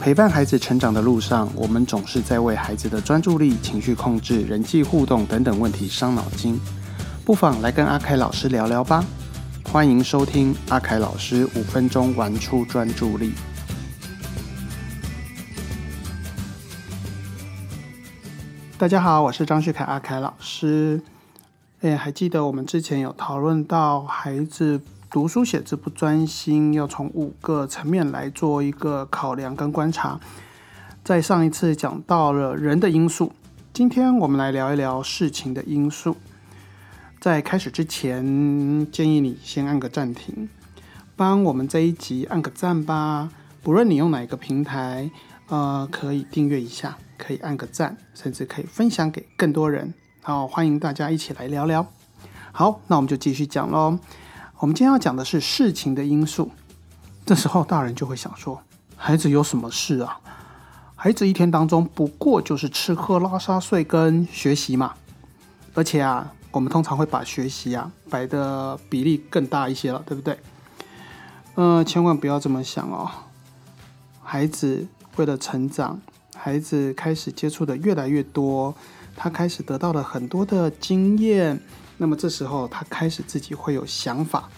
陪伴孩子成长的路上，我们总是在为孩子的专注力、情绪控制、人际互动等等问题伤脑筋。不妨来跟阿凯老师聊聊吧。欢迎收听阿凯老师五分钟玩出专注力。大家好，我是张旭凯阿凯老师。哎，还记得我们之前有讨论到孩子读书写字不专心，要从五个层面来做一个考量跟观察。在上一次讲到了人的因素，今天我们来聊一聊事情的因素。在开始之前，建议你先按个暂停，帮我们这一集按个赞吧。不论你用哪个平台，呃，可以订阅一下。可以按个赞，甚至可以分享给更多人。好，欢迎大家一起来聊聊。好，那我们就继续讲喽。我们今天要讲的是事情的因素。这时候大人就会想说：孩子有什么事啊？孩子一天当中不过就是吃喝拉撒睡跟学习嘛。而且啊，我们通常会把学习啊摆的比例更大一些了，对不对？嗯，千万不要这么想哦。孩子为了成长。孩子开始接触的越来越多，他开始得到了很多的经验。那么这时候，他开始自己会有想法。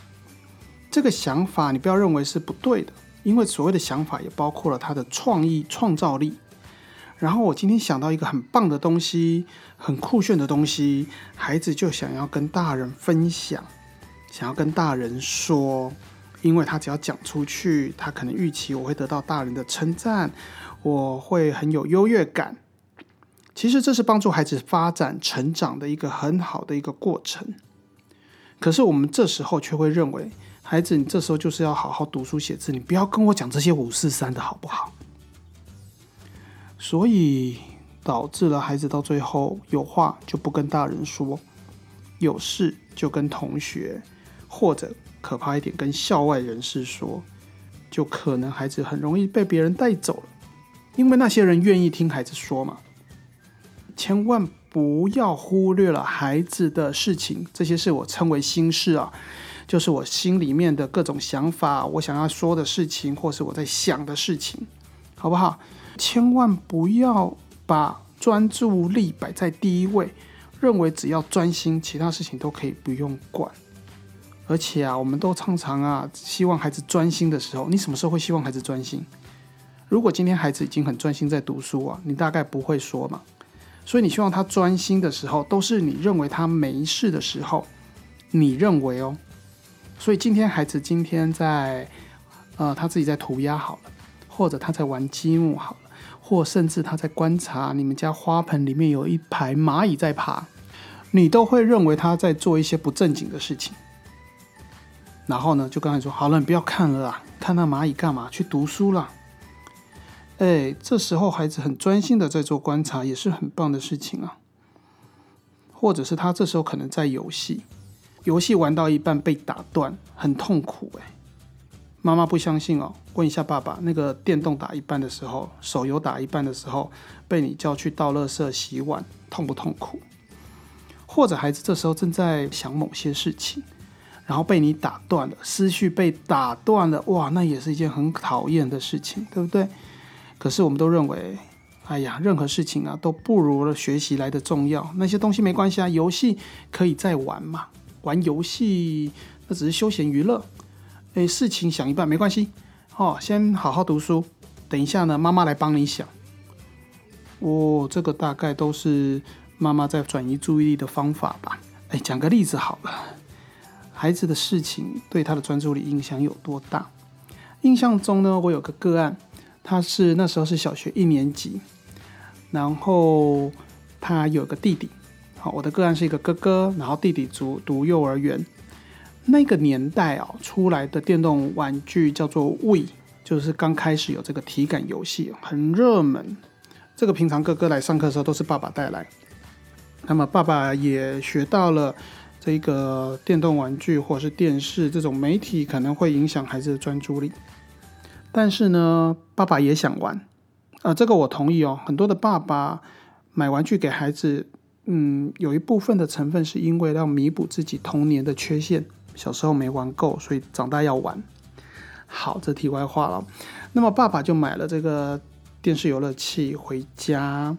这个想法你不要认为是不对的，因为所谓的想法也包括了他的创意、创造力。然后我今天想到一个很棒的东西，很酷炫的东西，孩子就想要跟大人分享，想要跟大人说，因为他只要讲出去，他可能预期我会得到大人的称赞。我会很有优越感，其实这是帮助孩子发展成长的一个很好的一个过程。可是我们这时候却会认为，孩子，你这时候就是要好好读书写字，你不要跟我讲这些五四三的好不好？所以导致了孩子到最后有话就不跟大人说，有事就跟同学，或者可怕一点跟校外人士说，就可能孩子很容易被别人带走了。因为那些人愿意听孩子说嘛，千万不要忽略了孩子的事情，这些是我称为心事啊，就是我心里面的各种想法，我想要说的事情，或是我在想的事情，好不好？千万不要把专注力摆在第一位，认为只要专心，其他事情都可以不用管。而且啊，我们都常常啊，希望孩子专心的时候，你什么时候会希望孩子专心？如果今天孩子已经很专心在读书啊，你大概不会说嘛。所以你希望他专心的时候，都是你认为他没事的时候，你认为哦。所以今天孩子今天在呃他自己在涂鸦好了，或者他在玩积木好了，或甚至他在观察你们家花盆里面有一排蚂蚁在爬，你都会认为他在做一些不正经的事情。然后呢，就跟他说：“好了，你不要看了啦，看那蚂蚁干嘛？去读书了。”哎，这时候孩子很专心的在做观察，也是很棒的事情啊。或者是他这时候可能在游戏，游戏玩到一半被打断，很痛苦哎。妈妈不相信哦，问一下爸爸，那个电动打一半的时候，手游打一半的时候，被你叫去倒垃圾、洗碗，痛不痛苦？或者孩子这时候正在想某些事情，然后被你打断了，思绪被打断了，哇，那也是一件很讨厌的事情，对不对？可是我们都认为，哎呀，任何事情啊都不如了学习来的重要。那些东西没关系啊，游戏可以再玩嘛，玩游戏那只是休闲娱乐。哎，事情想一半没关系，哦，先好好读书，等一下呢，妈妈来帮你想。哦，这个大概都是妈妈在转移注意力的方法吧。哎，讲个例子好了，孩子的事情对他的专注力影响有多大？印象中呢，我有个个案。他是那时候是小学一年级，然后他有个弟弟，我的个案是一个哥哥，然后弟弟读读幼儿园。那个年代啊，出来的电动玩具叫做 We，就是刚开始有这个体感游戏，很热门。这个平常哥哥来上课的时候都是爸爸带来，那么爸爸也学到了这个电动玩具或者是电视这种媒体可能会影响孩子的专注力。但是呢，爸爸也想玩，啊，这个我同意哦。很多的爸爸买玩具给孩子，嗯，有一部分的成分是因为要弥补自己童年的缺陷，小时候没玩够，所以长大要玩。好，这题外话了。那么爸爸就买了这个电视游乐器回家。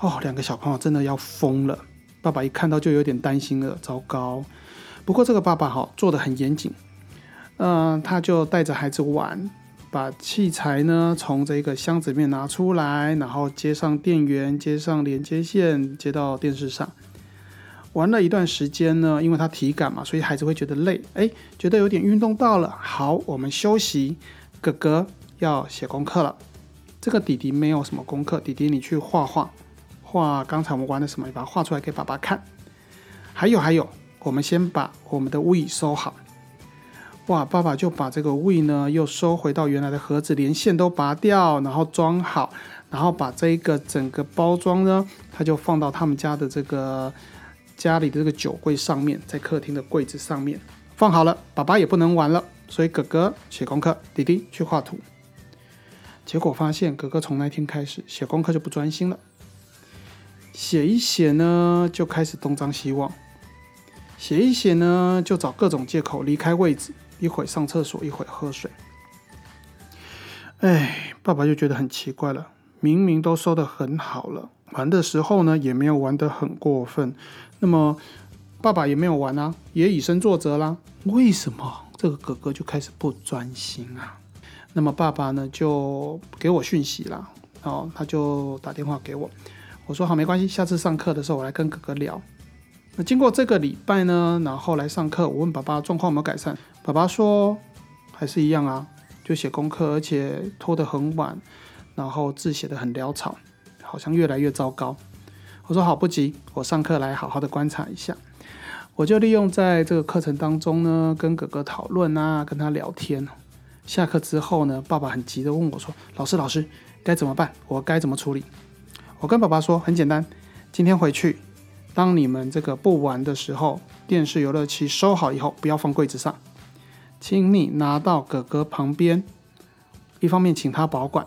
哦，两个小朋友真的要疯了。爸爸一看到就有点担心了，糟糕。不过这个爸爸哈做的很严谨，嗯，他就带着孩子玩，把器材呢从这个箱子里面拿出来，然后接上电源，接上连接线，接到电视上。玩了一段时间呢，因为他体感嘛，所以孩子会觉得累，哎，觉得有点运动到了。好，我们休息。哥哥要写功课了。这个弟弟没有什么功课，弟弟你去画画。画刚才我们玩的什么？你把它画出来给爸爸看。还有还有，我们先把我们的 We 收好。哇，爸爸就把这个 We 呢又收回到原来的盒子，连线都拔掉，然后装好，然后把这一个整个包装呢，他就放到他们家的这个家里的这个酒柜上面，在客厅的柜子上面放好了。爸爸也不能玩了，所以哥哥写功课，弟弟去画图。结果发现哥哥从那天开始写功课就不专心了。写一写呢，就开始东张西望；写一写呢，就找各种借口离开位置，一会上厕所，一会喝水。哎，爸爸就觉得很奇怪了，明明都收的很好了，玩的时候呢，也没有玩得很过分。那么爸爸也没有玩啊，也以身作则啦。为什么这个哥哥就开始不专心啊？那么爸爸呢，就给我讯息啦，哦，他就打电话给我。我说好，没关系，下次上课的时候我来跟哥哥聊。那经过这个礼拜呢，然后来上课，我问爸爸状况有没有改善，爸爸说还是一样啊，就写功课，而且拖得很晚，然后字写得很潦草，好像越来越糟糕。我说好，不急，我上课来好好的观察一下。我就利用在这个课程当中呢，跟哥哥讨论啊，跟他聊天。下课之后呢，爸爸很急的问我说：“老师，老师该怎么办？我该怎么处理？”我跟爸爸说很简单，今天回去，当你们这个不玩的时候，电视游乐器收好以后，不要放柜子上，请你拿到哥哥旁边，一方面请他保管，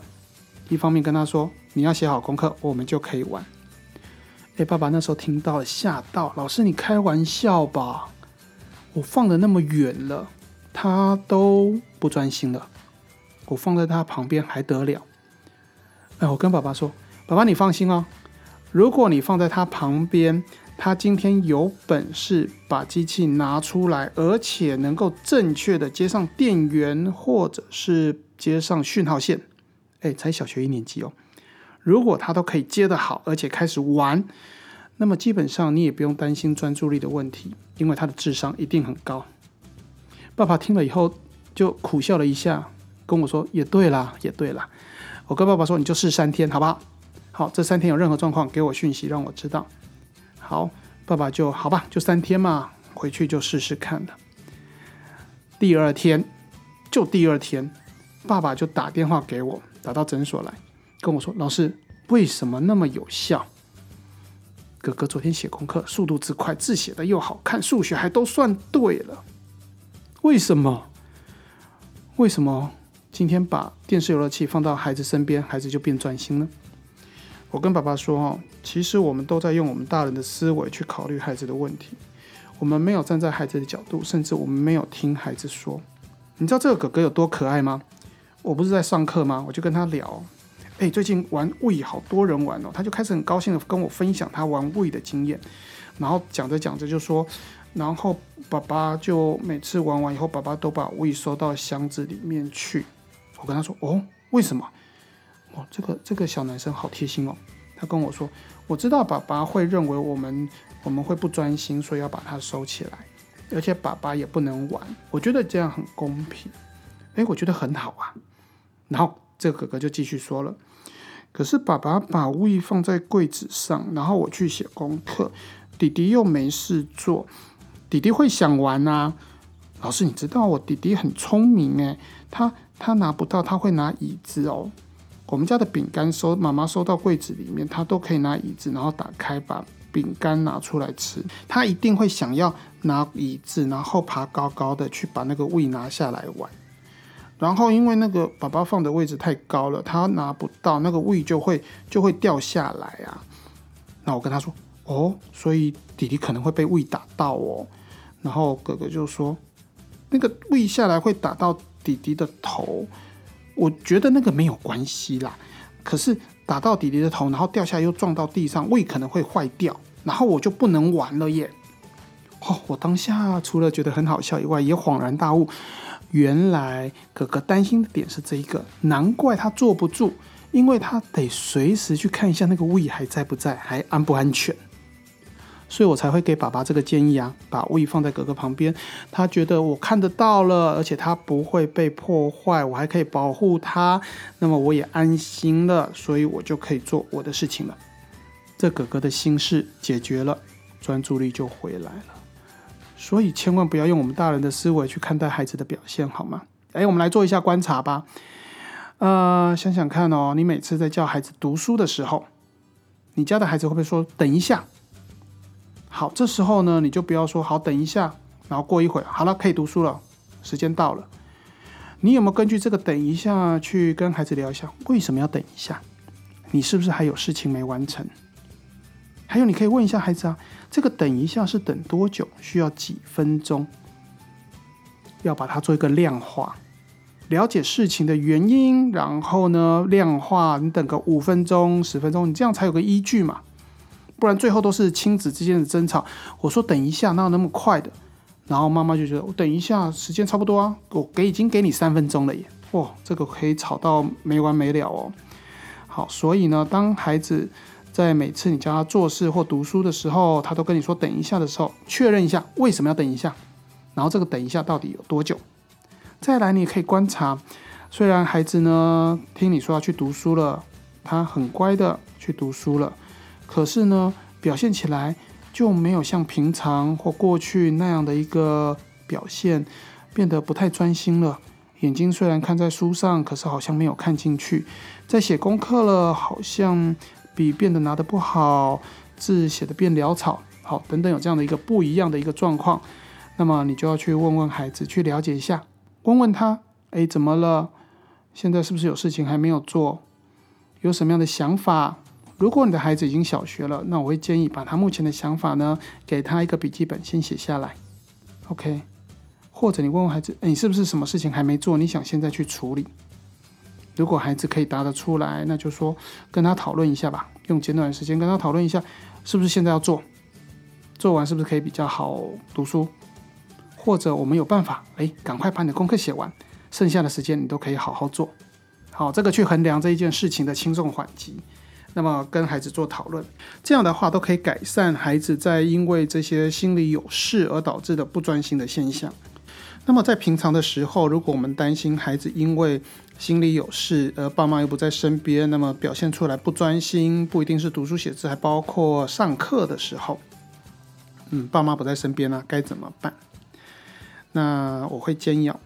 一方面跟他说你要写好功课，我们就可以玩。哎，爸爸那时候听到了吓到，老师你开玩笑吧？我放的那么远了，他都不专心了，我放在他旁边还得了？哎，我跟爸爸说。爸爸，你放心哦。如果你放在他旁边，他今天有本事把机器拿出来，而且能够正确的接上电源，或者是接上讯号线，哎，才小学一年级哦。如果他都可以接得好，而且开始玩，那么基本上你也不用担心专注力的问题，因为他的智商一定很高。爸爸听了以后就苦笑了一下，跟我说：“也对啦，也对啦。”我跟爸爸说：“你就试三天，好不好？”好，这三天有任何状况，给我讯息让我知道。好，爸爸就好吧，就三天嘛，回去就试试看了。第二天，就第二天，爸爸就打电话给我，打到诊所来，跟我说：“老师，为什么那么有效？哥哥昨天写功课速度之快，字写的又好看，数学还都算对了，为什么？为什么今天把电视游乐器放到孩子身边，孩子就变专心了？”我跟爸爸说：“哦，其实我们都在用我们大人的思维去考虑孩子的问题，我们没有站在孩子的角度，甚至我们没有听孩子说。你知道这个哥哥有多可爱吗？我不是在上课吗？我就跟他聊，哎，最近玩 We 好多人玩哦，他就开始很高兴的跟我分享他玩 We 的经验，然后讲着讲着就说，然后爸爸就每次玩完以后，爸爸都把 We 收到箱子里面去。我跟他说：哦，为什么？”哦，这个这个小男生好贴心哦。他跟我说：“我知道爸爸会认为我们我们会不专心，所以要把它收起来，而且爸爸也不能玩。我觉得这样很公平。哎，我觉得很好啊。”然后这个哥哥就继续说了：“可是爸爸把物意放在柜子上，然后我去写功课，弟弟又没事做，弟弟会想玩啊。老师，你知道我弟弟很聪明诶，他他拿不到，他会拿椅子哦。”我们家的饼干收妈妈收到柜子里面，他都可以拿椅子，然后打开把饼干拿出来吃。他一定会想要拿椅子，然后爬高高的去把那个位拿下来玩。然后因为那个宝宝放的位置太高了，他拿不到那个位就会就会掉下来啊。那我跟他说：“哦，所以弟弟可能会被位打到哦。”然后哥哥就说：“那个位下来会打到弟弟的头。”我觉得那个没有关系啦。可是打到弟弟的头，然后掉下又撞到地上，胃可能会坏掉，然后我就不能玩了耶。哦，我当下除了觉得很好笑以外，也恍然大悟，原来哥哥担心的点是这一个，难怪他坐不住，因为他得随时去看一下那个胃还在不在，还安不安全。所以我才会给爸爸这个建议啊，把胃放在哥哥旁边，他觉得我看得到了，而且他不会被破坏，我还可以保护他，那么我也安心了，所以我就可以做我的事情了。这哥哥的心事解决了，专注力就回来了。所以千万不要用我们大人的思维去看待孩子的表现，好吗？哎，我们来做一下观察吧。呃，想想看哦，你每次在叫孩子读书的时候，你家的孩子会不会说“等一下”？好，这时候呢，你就不要说“好，等一下”，然后过一会儿，好了，可以读书了，时间到了。你有没有根据这个“等一下”去跟孩子聊一下，为什么要等一下？你是不是还有事情没完成？还有，你可以问一下孩子啊，这个等一下是等多久？需要几分钟？要把它做一个量化，了解事情的原因，然后呢，量化，你等个五分钟、十分钟，你这样才有个依据嘛。不然最后都是亲子之间的争吵。我说等一下，哪有那么快的？然后妈妈就觉得我等一下时间差不多啊，我给已经给你三分钟了耶。哇，这个可以吵到没完没了哦。好，所以呢，当孩子。在每次你教他做事或读书的时候，他都跟你说等一下的时候，确认一下为什么要等一下，然后这个等一下到底有多久？再来，你也可以观察，虽然孩子呢听你说要去读书了，他很乖的去读书了，可是呢表现起来就没有像平常或过去那样的一个表现，变得不太专心了。眼睛虽然看在书上，可是好像没有看进去，在写功课了，好像。笔变得拿得不好，字写的变潦草，好等等，有这样的一个不一样的一个状况，那么你就要去问问孩子，去了解一下，问问他，哎，怎么了？现在是不是有事情还没有做？有什么样的想法？如果你的孩子已经小学了，那我会建议把他目前的想法呢，给他一个笔记本先写下来，OK？或者你问问孩子，你是不是什么事情还没做？你想现在去处理？如果孩子可以答得出来，那就说跟他讨论一下吧，用简短的时间跟他讨论一下，是不是现在要做，做完是不是可以比较好读书，或者我们有办法，哎，赶快把你的功课写完，剩下的时间你都可以好好做，好，这个去衡量这一件事情的轻重缓急，那么跟孩子做讨论，这样的话都可以改善孩子在因为这些心里有事而导致的不专心的现象。那么在平常的时候，如果我们担心孩子因为心里有事，而爸妈又不在身边，那么表现出来不专心，不一定是读书写字，还包括上课的时候，嗯，爸妈不在身边呢，该怎么办？那我会建议哦，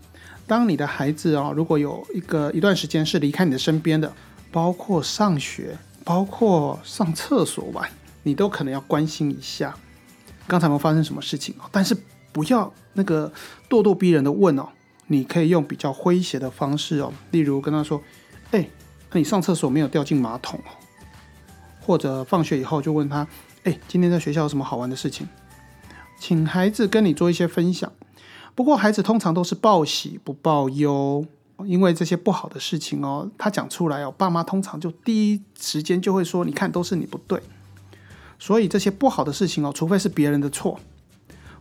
当你的孩子啊，如果有一个一段时间是离开你的身边的，包括上学，包括上厕所玩，你都可能要关心一下，刚才有没有发生什么事情但是。不要那个咄咄逼人的问哦，你可以用比较诙谐的方式哦，例如跟他说：“哎，那你上厕所没有掉进马桶哦？”或者放学以后就问他：“哎，今天在学校有什么好玩的事情？”请孩子跟你做一些分享。不过孩子通常都是报喜不报忧，因为这些不好的事情哦，他讲出来哦，爸妈通常就第一时间就会说：“你看，都是你不对。”所以这些不好的事情哦，除非是别人的错。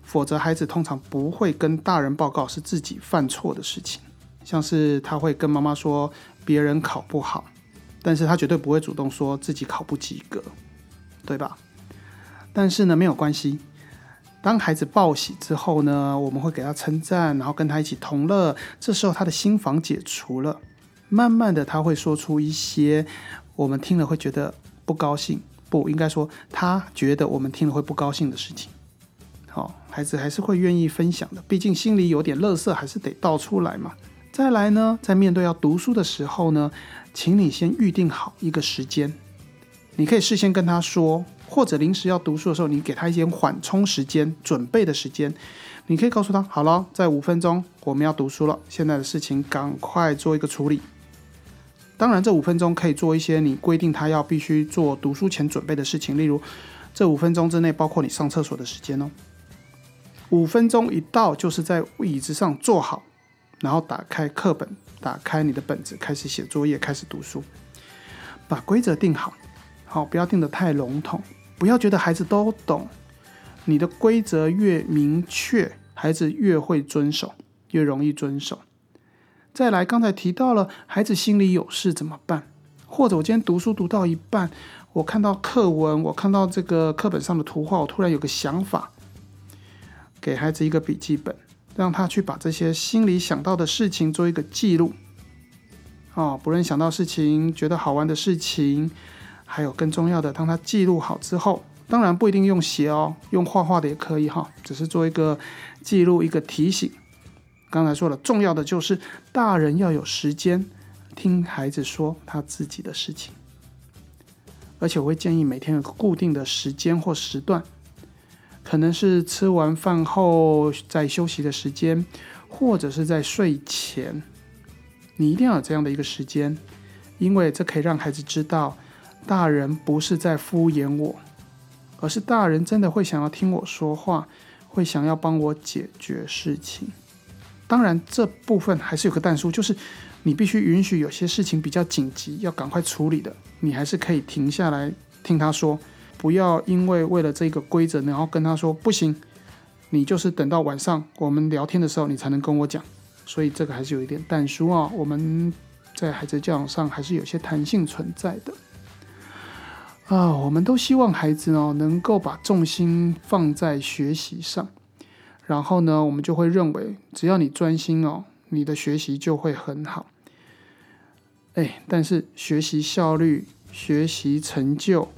否则，孩子通常不会跟大人报告是自己犯错的事情，像是他会跟妈妈说别人考不好，但是他绝对不会主动说自己考不及格，对吧？但是呢，没有关系。当孩子报喜之后呢，我们会给他称赞，然后跟他一起同乐。这时候他的心房解除了，慢慢的他会说出一些我们听了会觉得不高兴，不应该说他觉得我们听了会不高兴的事情。好，孩子还是会愿意分享的，毕竟心里有点乐色，还是得倒出来嘛。再来呢，在面对要读书的时候呢，请你先预定好一个时间，你可以事先跟他说，或者临时要读书的时候，你给他一些缓冲时间、准备的时间。你可以告诉他，好了，在五分钟我们要读书了，现在的事情赶快做一个处理。当然，这五分钟可以做一些你规定他要必须做读书前准备的事情，例如这五分钟之内包括你上厕所的时间哦。五分钟一到，就是在椅子上坐好，然后打开课本，打开你的本子，开始写作业，开始读书，把规则定好，好，不要定得太笼统，不要觉得孩子都懂。你的规则越明确，孩子越会遵守，越容易遵守。再来，刚才提到了孩子心里有事怎么办？或者我今天读书读到一半，我看到课文，我看到这个课本上的图画，我突然有个想法，给孩子一个笔记本，让他去把这些心里想到的事情做一个记录。哦，不论想到事情、觉得好玩的事情，还有更重要的，当他记录好之后。当然不一定用写哦，用画画的也可以哈，只是做一个记录，一个提醒。刚才说了，重要的就是大人要有时间听孩子说他自己的事情，而且我会建议每天有个固定的时间或时段，可能是吃完饭后在休息的时间，或者是在睡前，你一定要有这样的一个时间，因为这可以让孩子知道，大人不是在敷衍我。而是大人真的会想要听我说话，会想要帮我解决事情。当然，这部分还是有个但书，就是你必须允许有些事情比较紧急，要赶快处理的，你还是可以停下来听他说，不要因为为了这个规则，然后跟他说不行，你就是等到晚上我们聊天的时候，你才能跟我讲。所以这个还是有一点但书啊。我们在孩子教养上还是有些弹性存在的。啊，我们都希望孩子哦能够把重心放在学习上，然后呢，我们就会认为只要你专心哦，你的学习就会很好。哎，但是学习效率、学习成就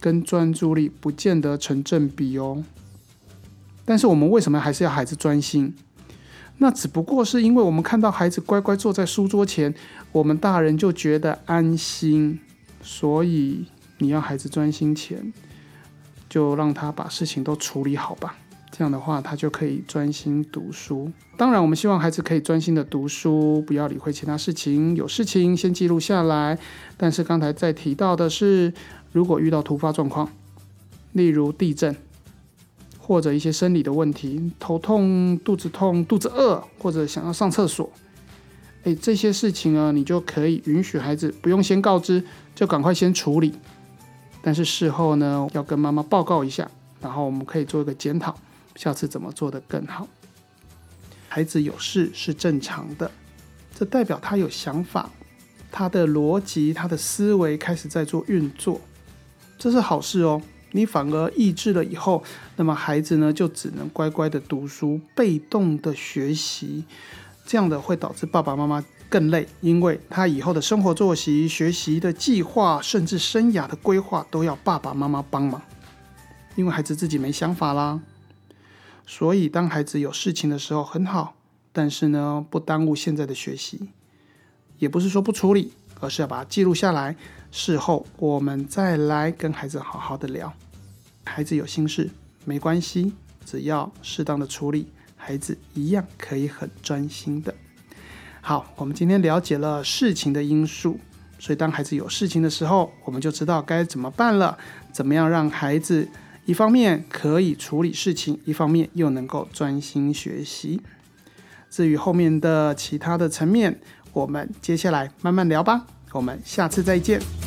跟专注力不见得成正比哦。但是我们为什么还是要孩子专心？那只不过是因为我们看到孩子乖乖坐在书桌前，我们大人就觉得安心，所以。你要孩子专心前，就让他把事情都处理好吧。这样的话，他就可以专心读书。当然，我们希望孩子可以专心的读书，不要理会其他事情。有事情先记录下来。但是刚才在提到的是，如果遇到突发状况，例如地震，或者一些生理的问题，头痛、肚子痛、肚子饿，或者想要上厕所，诶，这些事情呢，你就可以允许孩子不用先告知，就赶快先处理。但是事后呢，要跟妈妈报告一下，然后我们可以做一个检讨，下次怎么做得更好。孩子有事是正常的，这代表他有想法，他的逻辑、他的思维开始在做运作，这是好事哦。你反而抑制了以后，那么孩子呢就只能乖乖的读书，被动的学习，这样的会导致爸爸妈妈。更累，因为他以后的生活作息、学习的计划，甚至生涯的规划，都要爸爸妈妈帮忙。因为孩子自己没想法啦，所以当孩子有事情的时候很好，但是呢，不耽误现在的学习。也不是说不处理，而是要把它记录下来，事后我们再来跟孩子好好的聊。孩子有心事没关系，只要适当的处理，孩子一样可以很专心的。好，我们今天了解了事情的因素，所以当孩子有事情的时候，我们就知道该怎么办了。怎么样让孩子一方面可以处理事情，一方面又能够专心学习？至于后面的其他的层面，我们接下来慢慢聊吧。我们下次再见。